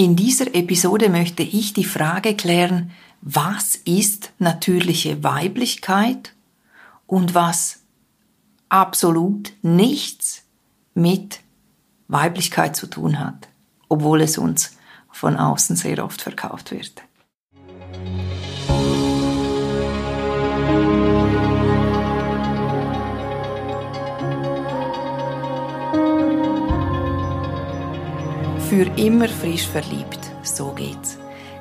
In dieser Episode möchte ich die Frage klären, was ist natürliche Weiblichkeit und was absolut nichts mit Weiblichkeit zu tun hat, obwohl es uns von außen sehr oft verkauft wird. Für immer frisch verliebt, so geht's.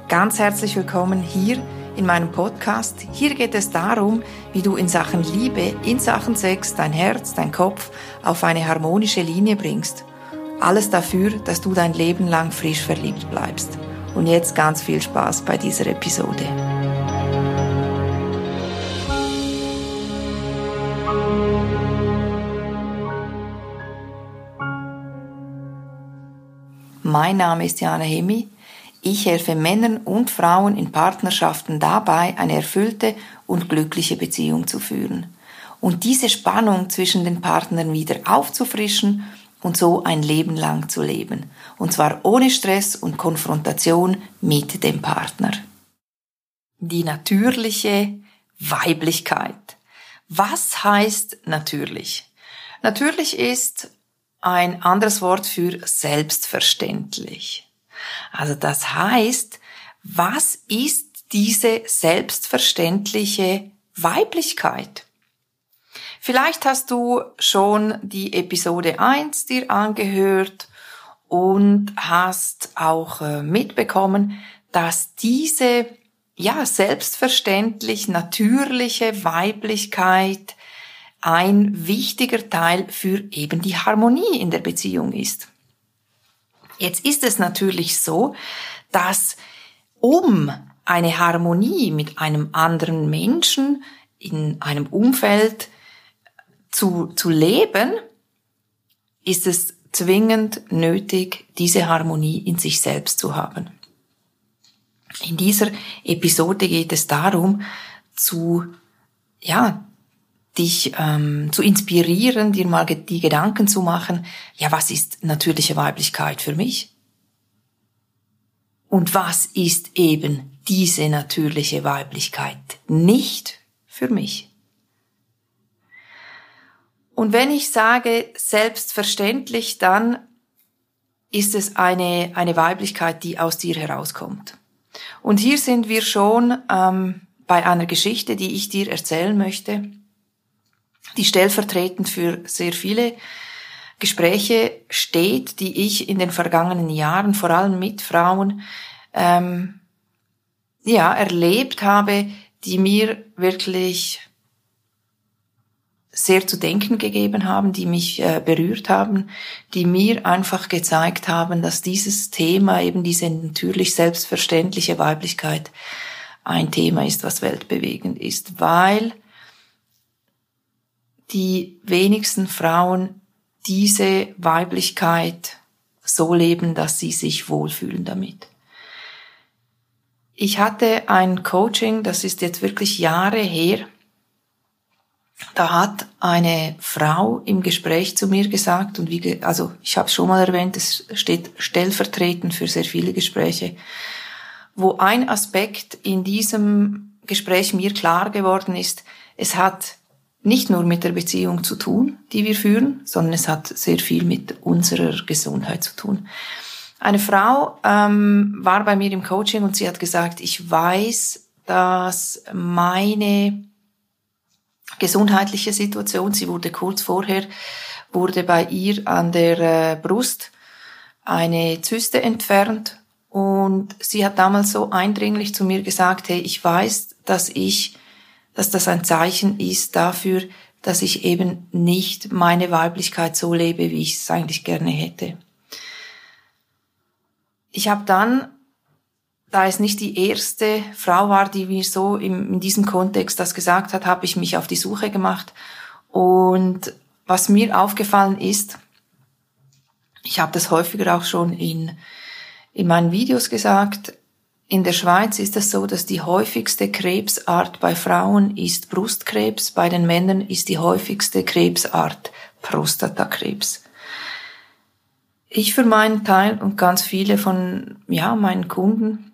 Ganz herzlich willkommen hier in meinem Podcast. Hier geht es darum, wie du in Sachen Liebe, in Sachen Sex dein Herz, dein Kopf auf eine harmonische Linie bringst. Alles dafür, dass du dein Leben lang frisch verliebt bleibst. Und jetzt ganz viel Spaß bei dieser Episode. Mein Name ist Jana Hemi. Ich helfe Männern und Frauen in Partnerschaften dabei, eine erfüllte und glückliche Beziehung zu führen und diese Spannung zwischen den Partnern wieder aufzufrischen und so ein Leben lang zu leben. Und zwar ohne Stress und Konfrontation mit dem Partner. Die natürliche Weiblichkeit. Was heißt natürlich? Natürlich ist ein anderes Wort für selbstverständlich. Also das heißt, was ist diese selbstverständliche Weiblichkeit? Vielleicht hast du schon die Episode 1 dir angehört und hast auch äh, mitbekommen, dass diese ja selbstverständlich natürliche Weiblichkeit ein wichtiger Teil für eben die Harmonie in der Beziehung ist. Jetzt ist es natürlich so, dass um eine Harmonie mit einem anderen Menschen in einem Umfeld zu, zu leben, ist es zwingend nötig, diese Harmonie in sich selbst zu haben. In dieser Episode geht es darum, zu, ja, dich ähm, zu inspirieren, dir mal die Gedanken zu machen, ja, was ist natürliche Weiblichkeit für mich? Und was ist eben diese natürliche Weiblichkeit nicht für mich? Und wenn ich sage selbstverständlich, dann ist es eine, eine Weiblichkeit, die aus dir herauskommt. Und hier sind wir schon ähm, bei einer Geschichte, die ich dir erzählen möchte die stellvertretend für sehr viele Gespräche steht, die ich in den vergangenen Jahren vor allem mit Frauen ähm, ja erlebt habe, die mir wirklich sehr zu denken gegeben haben, die mich äh, berührt haben, die mir einfach gezeigt haben, dass dieses Thema, eben diese natürlich selbstverständliche Weiblichkeit, ein Thema ist, was weltbewegend ist, weil die wenigsten Frauen diese Weiblichkeit so leben, dass sie sich wohlfühlen damit. Ich hatte ein Coaching, das ist jetzt wirklich Jahre her. Da hat eine Frau im Gespräch zu mir gesagt, und wie, also ich habe es schon mal erwähnt, es steht stellvertretend für sehr viele Gespräche, wo ein Aspekt in diesem Gespräch mir klar geworden ist, es hat nicht nur mit der Beziehung zu tun, die wir führen, sondern es hat sehr viel mit unserer Gesundheit zu tun. Eine Frau ähm, war bei mir im Coaching und sie hat gesagt, ich weiß, dass meine gesundheitliche Situation, sie wurde kurz vorher, wurde bei ihr an der äh, Brust eine Zyste entfernt und sie hat damals so eindringlich zu mir gesagt, hey, ich weiß, dass ich dass das ein Zeichen ist dafür, dass ich eben nicht meine Weiblichkeit so lebe, wie ich es eigentlich gerne hätte. Ich habe dann, da es nicht die erste Frau war, die mir so in, in diesem Kontext das gesagt hat, habe ich mich auf die Suche gemacht. Und was mir aufgefallen ist, ich habe das häufiger auch schon in, in meinen Videos gesagt, in der Schweiz ist es so, dass die häufigste Krebsart bei Frauen ist Brustkrebs, bei den Männern ist die häufigste Krebsart Prostatakrebs. Ich für meinen Teil und ganz viele von ja, meinen Kunden,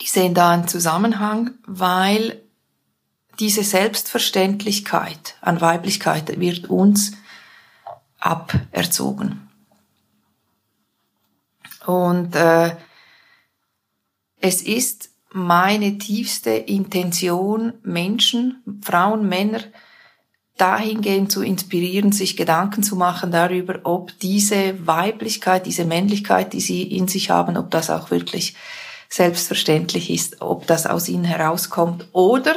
die sehen da einen Zusammenhang, weil diese Selbstverständlichkeit an Weiblichkeit wird uns aberzogen. Und äh, es ist meine tiefste Intention, Menschen, Frauen, Männer, dahingehend zu inspirieren, sich Gedanken zu machen darüber, ob diese Weiblichkeit, diese Männlichkeit, die sie in sich haben, ob das auch wirklich selbstverständlich ist, ob das aus ihnen herauskommt oder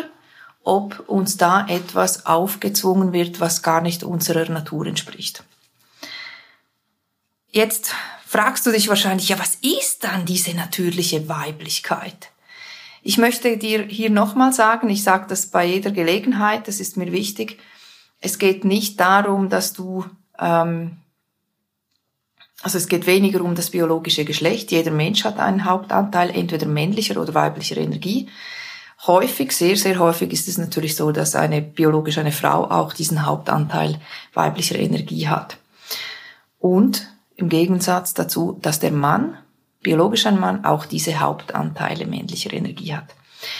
ob uns da etwas aufgezwungen wird, was gar nicht unserer Natur entspricht. Jetzt fragst du dich wahrscheinlich, ja, was ist dann diese natürliche Weiblichkeit? Ich möchte dir hier nochmal sagen, ich sage das bei jeder Gelegenheit, das ist mir wichtig, es geht nicht darum, dass du, ähm, also es geht weniger um das biologische Geschlecht. Jeder Mensch hat einen Hauptanteil entweder männlicher oder weiblicher Energie. Häufig, sehr, sehr häufig ist es natürlich so, dass eine biologisch eine Frau auch diesen Hauptanteil weiblicher Energie hat. Und im Gegensatz dazu, dass der Mann, biologisch ein Mann, auch diese Hauptanteile männlicher Energie hat.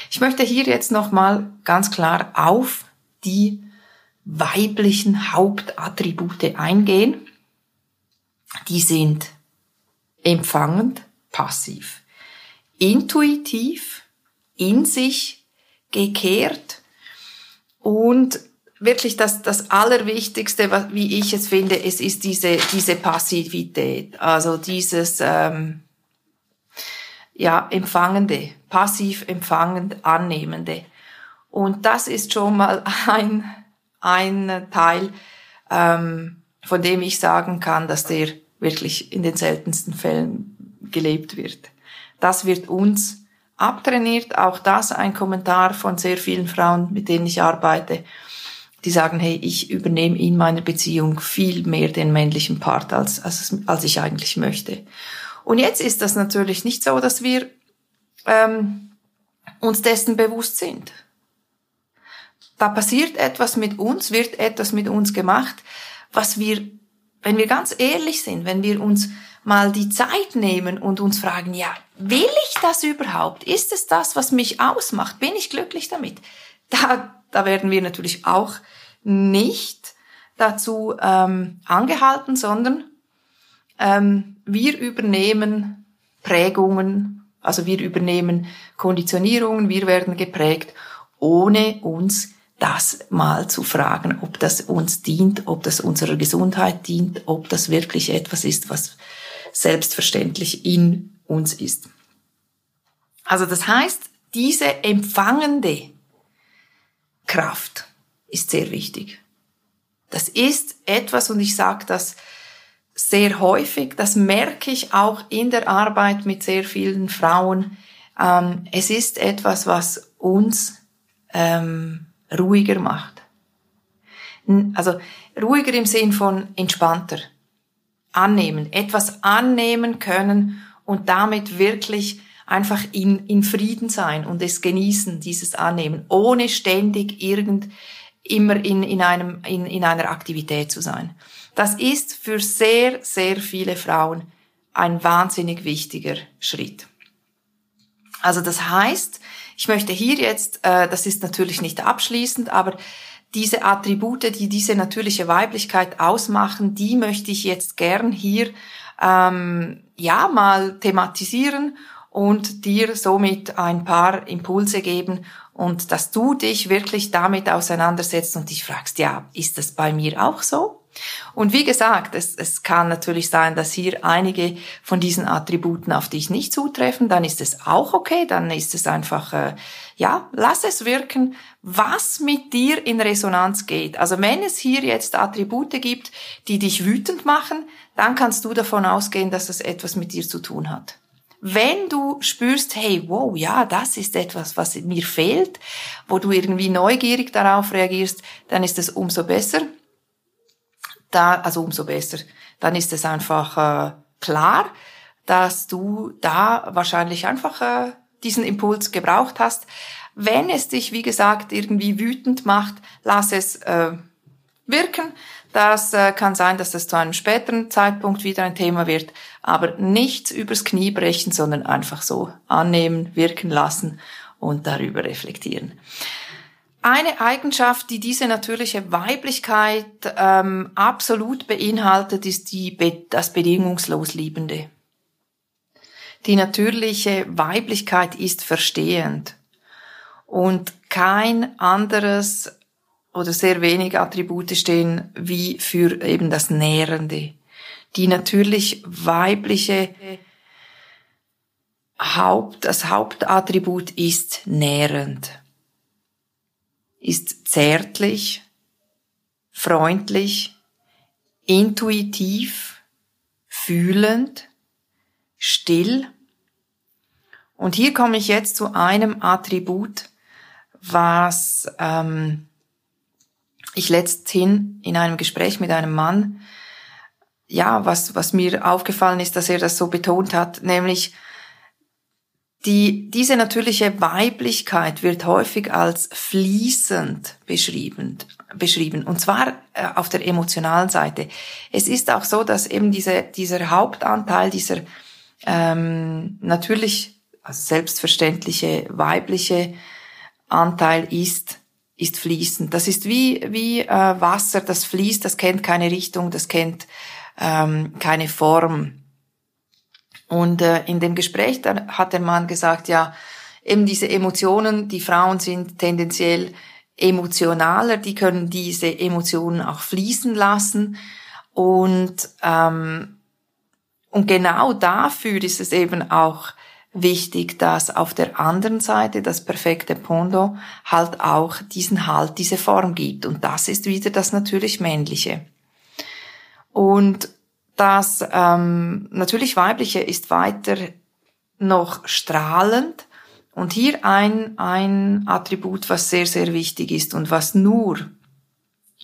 Ich möchte hier jetzt nochmal ganz klar auf die weiblichen Hauptattribute eingehen. Die sind empfangend, passiv, intuitiv, in sich gekehrt und wirklich das, das Allerwichtigste, was, wie ich es finde, es ist diese, diese Passivität, also dieses ähm, ja, Empfangende, passiv empfangend, annehmende. Und das ist schon mal ein ein Teil, ähm, von dem ich sagen kann, dass der wirklich in den seltensten Fällen gelebt wird. Das wird uns abtrainiert. Auch das ein Kommentar von sehr vielen Frauen, mit denen ich arbeite, die sagen, hey, ich übernehme in meiner Beziehung viel mehr den männlichen Part, als, als, als ich eigentlich möchte. Und jetzt ist das natürlich nicht so, dass wir ähm, uns dessen bewusst sind da passiert etwas mit uns, wird etwas mit uns gemacht, was wir, wenn wir ganz ehrlich sind, wenn wir uns mal die Zeit nehmen und uns fragen, ja, will ich das überhaupt? Ist es das, was mich ausmacht? Bin ich glücklich damit? Da, da werden wir natürlich auch nicht dazu ähm, angehalten, sondern ähm, wir übernehmen Prägungen, also wir übernehmen Konditionierungen, wir werden geprägt, ohne uns das mal zu fragen, ob das uns dient, ob das unserer Gesundheit dient, ob das wirklich etwas ist, was selbstverständlich in uns ist. Also das heißt, diese empfangende Kraft ist sehr wichtig. Das ist etwas, und ich sage das sehr häufig, das merke ich auch in der Arbeit mit sehr vielen Frauen. Ähm, es ist etwas, was uns ähm, ruhiger macht. Also ruhiger im Sinn von entspannter. Annehmen, etwas annehmen können und damit wirklich einfach in, in Frieden sein und es genießen, dieses Annehmen, ohne ständig irgend immer in, in, einem, in, in einer Aktivität zu sein. Das ist für sehr, sehr viele Frauen ein wahnsinnig wichtiger Schritt. Also das heißt, ich möchte hier jetzt, äh, das ist natürlich nicht abschließend, aber diese Attribute, die diese natürliche Weiblichkeit ausmachen, die möchte ich jetzt gern hier ähm, ja mal thematisieren und dir somit ein paar Impulse geben und dass du dich wirklich damit auseinandersetzt und dich fragst, ja, ist das bei mir auch so? Und wie gesagt, es, es kann natürlich sein, dass hier einige von diesen Attributen auf dich nicht zutreffen, dann ist es auch okay, dann ist es einfach, äh, ja, lass es wirken, was mit dir in Resonanz geht. Also wenn es hier jetzt Attribute gibt, die dich wütend machen, dann kannst du davon ausgehen, dass es etwas mit dir zu tun hat. Wenn du spürst, hey, wow, ja, das ist etwas, was mir fehlt, wo du irgendwie neugierig darauf reagierst, dann ist es umso besser da, also umso besser. Dann ist es einfach äh, klar, dass du da wahrscheinlich einfach äh, diesen Impuls gebraucht hast. Wenn es dich, wie gesagt, irgendwie wütend macht, lass es äh, wirken. Das äh, kann sein, dass das zu einem späteren Zeitpunkt wieder ein Thema wird, aber nichts übers Knie brechen, sondern einfach so annehmen, wirken lassen und darüber reflektieren. Eine Eigenschaft, die diese natürliche Weiblichkeit ähm, absolut beinhaltet, ist die, das bedingungslos Liebende. Die natürliche Weiblichkeit ist verstehend und kein anderes oder sehr wenige Attribute stehen wie für eben das Nährende. Die natürlich weibliche Haupt, das Hauptattribut ist nährend, ist zärtlich, freundlich, intuitiv, fühlend, still. Und hier komme ich jetzt zu einem Attribut, was ähm, ich letzthin in einem Gespräch mit einem Mann, ja, was, was mir aufgefallen ist, dass er das so betont hat, nämlich die, diese natürliche Weiblichkeit wird häufig als fließend beschrieben, beschrieben. Und zwar äh, auf der emotionalen Seite. Es ist auch so, dass eben diese, dieser Hauptanteil, dieser ähm, natürlich also selbstverständliche weibliche Anteil ist, ist fließend. Das ist wie, wie äh, Wasser, das fließt, das kennt keine Richtung, das kennt ähm, keine Form. Und äh, in dem Gespräch da hat der Mann gesagt, ja, eben diese Emotionen, die Frauen sind tendenziell emotionaler, die können diese Emotionen auch fließen lassen. Und, ähm, und genau dafür ist es eben auch wichtig, dass auf der anderen Seite das perfekte Pondo halt auch diesen Halt, diese Form gibt. Und das ist wieder das natürlich Männliche. Und das ähm, natürlich Weibliche ist weiter noch strahlend. Und hier ein, ein Attribut, was sehr, sehr wichtig ist und was nur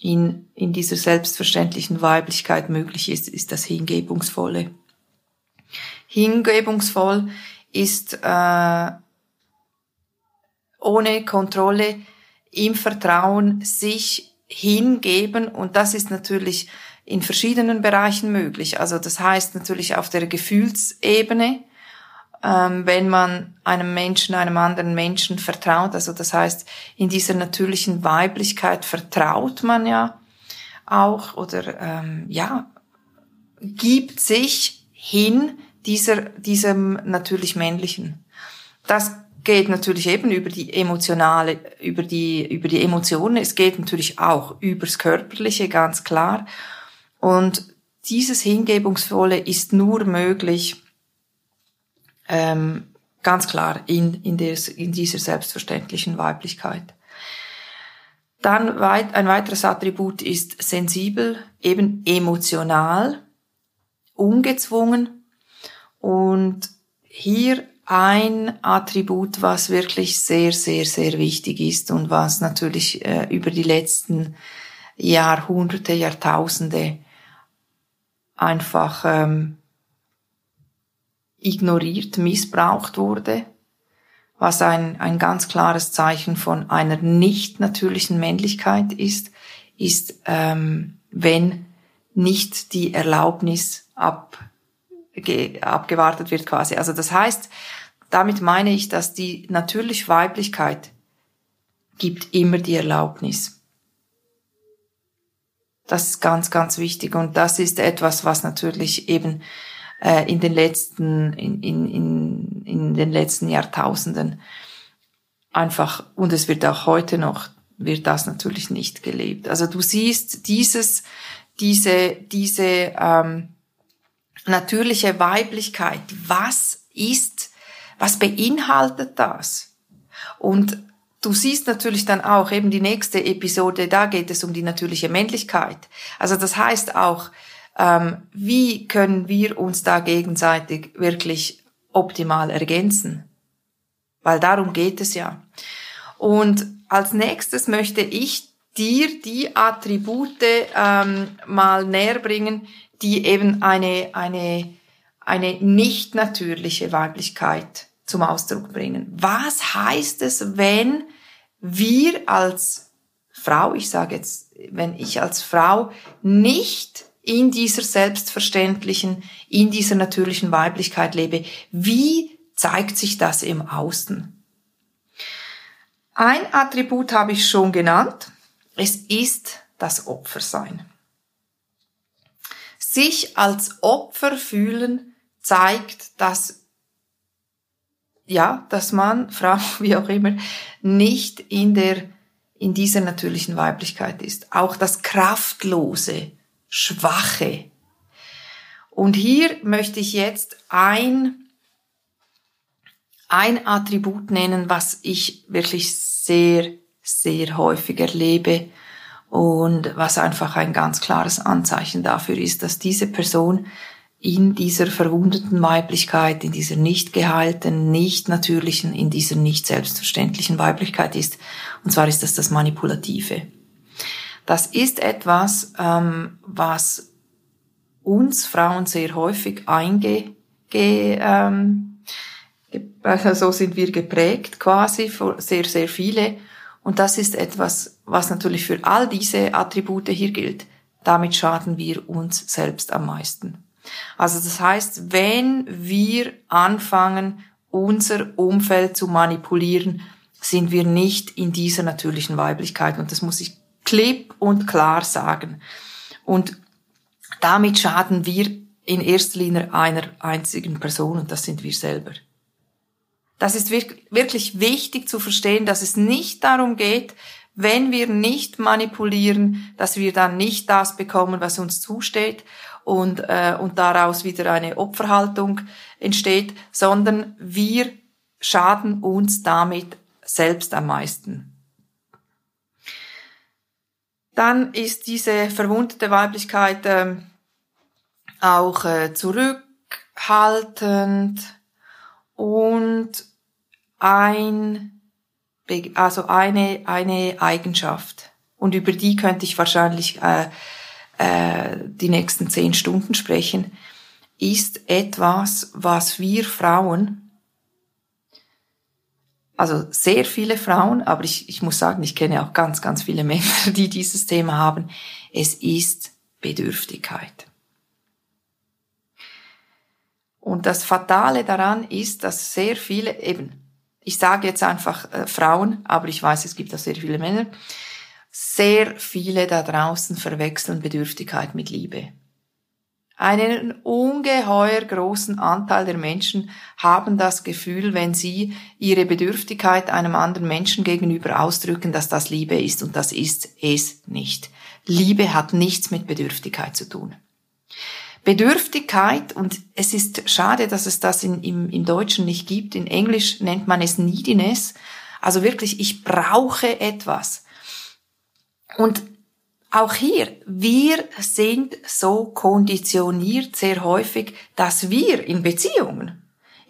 in, in dieser selbstverständlichen Weiblichkeit möglich ist, ist das Hingebungsvolle. Hingebungsvoll ist äh, ohne Kontrolle im Vertrauen sich hingeben und das ist natürlich in verschiedenen Bereichen möglich. Also das heißt natürlich auf der Gefühlsebene, ähm, wenn man einem Menschen, einem anderen Menschen vertraut. Also das heißt, in dieser natürlichen Weiblichkeit vertraut man ja auch oder ähm, ja gibt sich hin dieser, diesem natürlich männlichen. Das geht natürlich eben über die emotionale, über die, über die Emotionen. Es geht natürlich auch übers Körperliche, ganz klar. Und dieses Hingebungsvolle ist nur möglich, ähm, ganz klar in, in, des, in dieser selbstverständlichen Weiblichkeit. Dann weit, ein weiteres Attribut ist sensibel, eben emotional, ungezwungen, und hier ein Attribut, was wirklich sehr, sehr, sehr wichtig ist und was natürlich äh, über die letzten Jahrhunderte, Jahrtausende einfach ähm, ignoriert, missbraucht wurde, was ein, ein ganz klares Zeichen von einer nicht natürlichen Männlichkeit ist, ist, ähm, wenn nicht die Erlaubnis ab abgewartet wird quasi. Also das heißt, damit meine ich, dass die natürliche Weiblichkeit gibt immer die Erlaubnis. Das ist ganz, ganz wichtig und das ist etwas, was natürlich eben äh, in den letzten, in, in, in, in den letzten Jahrtausenden einfach, und es wird auch heute noch, wird das natürlich nicht gelebt. Also du siehst dieses, diese, diese, ähm, natürliche Weiblichkeit. Was ist, was beinhaltet das? Und du siehst natürlich dann auch eben die nächste Episode, da geht es um die natürliche Männlichkeit. Also das heißt auch, ähm, wie können wir uns da gegenseitig wirklich optimal ergänzen? Weil darum geht es ja. Und als nächstes möchte ich dir die Attribute ähm, mal näher bringen, die eben eine, eine, eine nicht natürliche Weiblichkeit zum Ausdruck bringen. Was heißt es, wenn wir als Frau, ich sage jetzt wenn ich als Frau nicht in dieser selbstverständlichen, in dieser natürlichen Weiblichkeit lebe, wie zeigt sich das im Außen? Ein Attribut habe ich schon genannt. Es ist das Opfersein. Sich als Opfer fühlen zeigt, dass ja, dass man, Frau, wie auch immer, nicht in der, in dieser natürlichen Weiblichkeit ist. Auch das Kraftlose, Schwache. Und hier möchte ich jetzt ein, ein Attribut nennen, was ich wirklich sehr, sehr häufig erlebe und was einfach ein ganz klares Anzeichen dafür ist, dass diese Person in dieser verwundeten Weiblichkeit, in dieser nicht geheilten, nicht natürlichen, in dieser nicht selbstverständlichen Weiblichkeit ist. Und zwar ist das das Manipulative. Das ist etwas, ähm, was uns Frauen sehr häufig einge, ge, ähm, also so sind wir geprägt quasi, sehr, sehr viele. Und das ist etwas, was natürlich für all diese Attribute hier gilt. Damit schaden wir uns selbst am meisten. Also das heißt, wenn wir anfangen, unser Umfeld zu manipulieren, sind wir nicht in dieser natürlichen Weiblichkeit. Und das muss ich klipp und klar sagen. Und damit schaden wir in erster Linie einer einzigen Person und das sind wir selber. Das ist wirklich wichtig zu verstehen, dass es nicht darum geht, wenn wir nicht manipulieren, dass wir dann nicht das bekommen, was uns zusteht und, äh, und daraus wieder eine Opferhaltung entsteht, sondern wir schaden uns damit selbst am meisten. Dann ist diese verwundete Weiblichkeit äh, auch äh, zurückhaltend und ein, also eine, eine Eigenschaft. Und über die könnte ich wahrscheinlich äh, äh, die nächsten zehn Stunden sprechen, ist etwas, was wir Frauen, also sehr viele Frauen, aber ich, ich muss sagen, ich kenne auch ganz, ganz viele Männer, die dieses Thema haben, es ist Bedürftigkeit. Und das Fatale daran ist, dass sehr viele eben, ich sage jetzt einfach äh, Frauen, aber ich weiß, es gibt auch sehr viele Männer, sehr viele da draußen verwechseln Bedürftigkeit mit Liebe. Einen ungeheuer großen Anteil der Menschen haben das Gefühl, wenn sie ihre Bedürftigkeit einem anderen Menschen gegenüber ausdrücken, dass das Liebe ist und das ist es nicht. Liebe hat nichts mit Bedürftigkeit zu tun. Bedürftigkeit, und es ist schade, dass es das in, im, im Deutschen nicht gibt, in Englisch nennt man es Neediness, also wirklich, ich brauche etwas. Und auch hier, wir sind so konditioniert sehr häufig, dass wir in Beziehungen,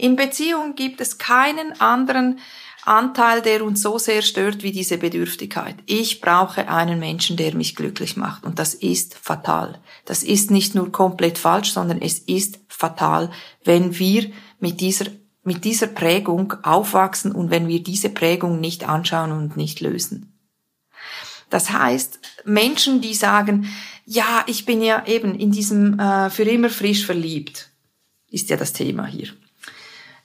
in Beziehungen gibt es keinen anderen Anteil, der uns so sehr stört wie diese Bedürftigkeit. Ich brauche einen Menschen, der mich glücklich macht. Und das ist fatal. Das ist nicht nur komplett falsch, sondern es ist fatal, wenn wir mit dieser, mit dieser Prägung aufwachsen und wenn wir diese Prägung nicht anschauen und nicht lösen. Das heißt, Menschen, die sagen, ja, ich bin ja eben in diesem äh, für immer frisch verliebt, ist ja das Thema hier.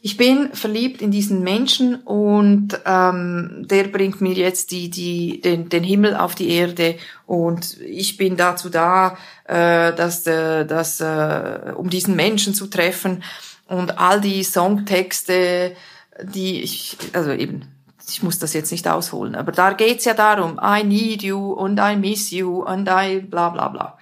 Ich bin verliebt in diesen Menschen und ähm, der bringt mir jetzt die, die, den, den Himmel auf die Erde und ich bin dazu da, äh, dass, äh, dass, äh, um diesen Menschen zu treffen und all die Songtexte, die ich, also eben ich muss das jetzt nicht ausholen, aber da geht's ja darum, I need you und I miss you und I bla bla bla.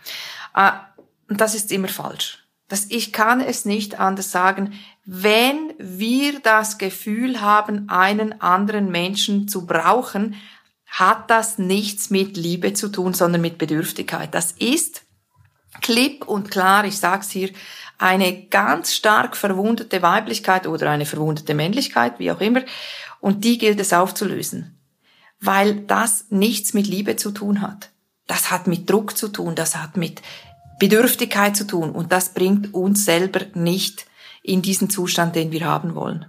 Und das ist immer falsch. Das, ich kann es nicht anders sagen. Wenn wir das Gefühl haben, einen anderen Menschen zu brauchen, hat das nichts mit Liebe zu tun, sondern mit Bedürftigkeit. Das ist klipp und klar, ich sag's hier, eine ganz stark verwundete Weiblichkeit oder eine verwundete Männlichkeit, wie auch immer. Und die gilt es aufzulösen. Weil das nichts mit Liebe zu tun hat. Das hat mit Druck zu tun, das hat mit Bedürftigkeit zu tun und das bringt uns selber nicht in diesen Zustand, den wir haben wollen.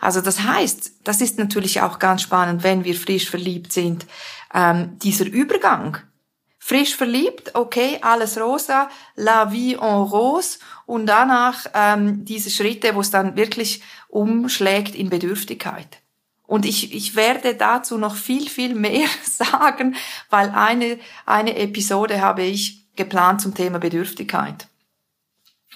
Also das heißt, das ist natürlich auch ganz spannend, wenn wir frisch verliebt sind, ähm, dieser Übergang frisch verliebt, okay, alles rosa, la vie en rose und danach ähm, diese Schritte, wo es dann wirklich umschlägt in Bedürftigkeit. Und ich, ich werde dazu noch viel, viel mehr sagen, weil eine, eine Episode habe ich geplant zum Thema Bedürftigkeit.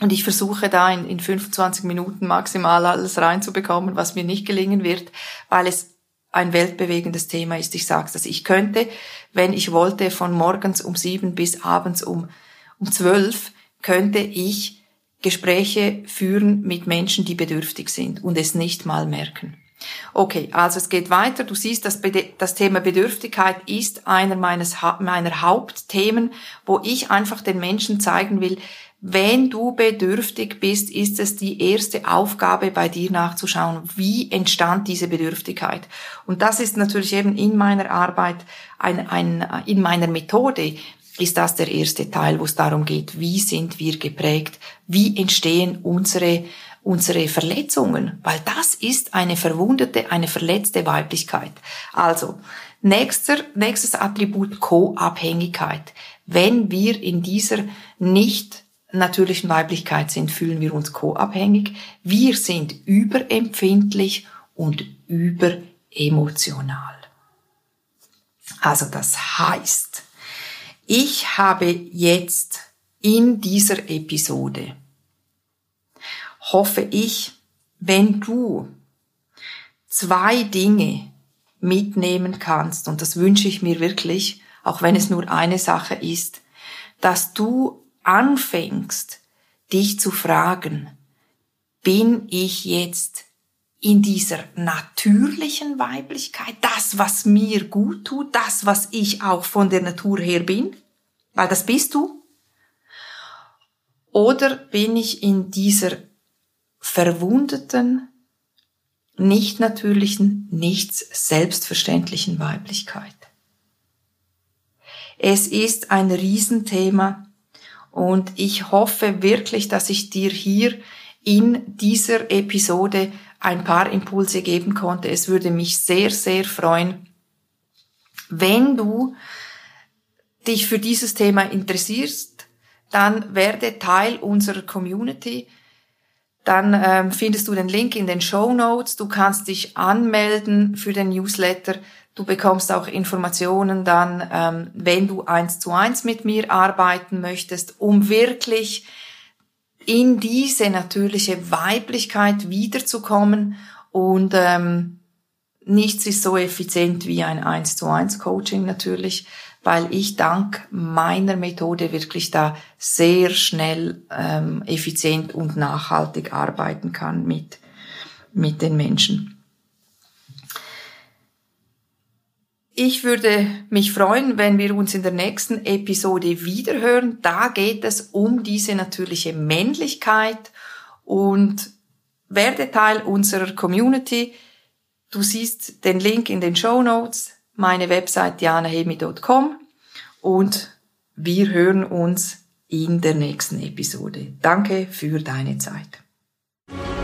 Und ich versuche da in, in 25 Minuten maximal alles reinzubekommen, was mir nicht gelingen wird, weil es ein weltbewegendes Thema ist. Ich sage dass Ich könnte, wenn ich wollte, von morgens um sieben bis abends um, um zwölf, könnte ich Gespräche führen mit Menschen, die bedürftig sind und es nicht mal merken. Okay, also es geht weiter. Du siehst, das, das Thema Bedürftigkeit ist einer meines, meiner Hauptthemen, wo ich einfach den Menschen zeigen will, wenn du bedürftig bist, ist es die erste Aufgabe bei dir nachzuschauen, wie entstand diese Bedürftigkeit. Und das ist natürlich eben in meiner Arbeit, ein, ein, in meiner Methode, ist das der erste Teil, wo es darum geht, wie sind wir geprägt, wie entstehen unsere, unsere Verletzungen, weil das ist eine verwundete, eine verletzte Weiblichkeit. Also, nächster, nächstes Attribut Co-Abhängigkeit. Wenn wir in dieser nicht natürlichen Weiblichkeit sind, fühlen wir uns co-abhängig. Wir sind überempfindlich und überemotional. Also das heißt, ich habe jetzt in dieser Episode, hoffe ich, wenn du zwei Dinge mitnehmen kannst, und das wünsche ich mir wirklich, auch wenn es nur eine Sache ist, dass du anfängst, dich zu fragen, bin ich jetzt in dieser natürlichen Weiblichkeit, das, was mir gut tut, das, was ich auch von der Natur her bin? weil das bist du? Oder bin ich in dieser verwundeten, nicht natürlichen, nichts selbstverständlichen Weiblichkeit? Es ist ein Riesenthema und ich hoffe wirklich, dass ich dir hier in dieser Episode ein paar Impulse geben konnte. Es würde mich sehr, sehr freuen, wenn du dich für dieses Thema interessierst, dann werde Teil unserer Community. Dann ähm, findest du den Link in den Show Notes. Du kannst dich anmelden für den Newsletter. Du bekommst auch Informationen dann, ähm, wenn du eins zu eins mit mir arbeiten möchtest, um wirklich in diese natürliche Weiblichkeit wiederzukommen und ähm, nichts ist so effizient wie ein eins zu eins Coaching natürlich, weil ich dank meiner Methode wirklich da sehr schnell, ähm, effizient und nachhaltig arbeiten kann mit, mit den Menschen. Ich würde mich freuen, wenn wir uns in der nächsten Episode wiederhören. Da geht es um diese natürliche Männlichkeit und werde Teil unserer Community. Du siehst den Link in den Show Notes meine Website dianahemi.com und wir hören uns in der nächsten Episode. Danke für deine Zeit. Musik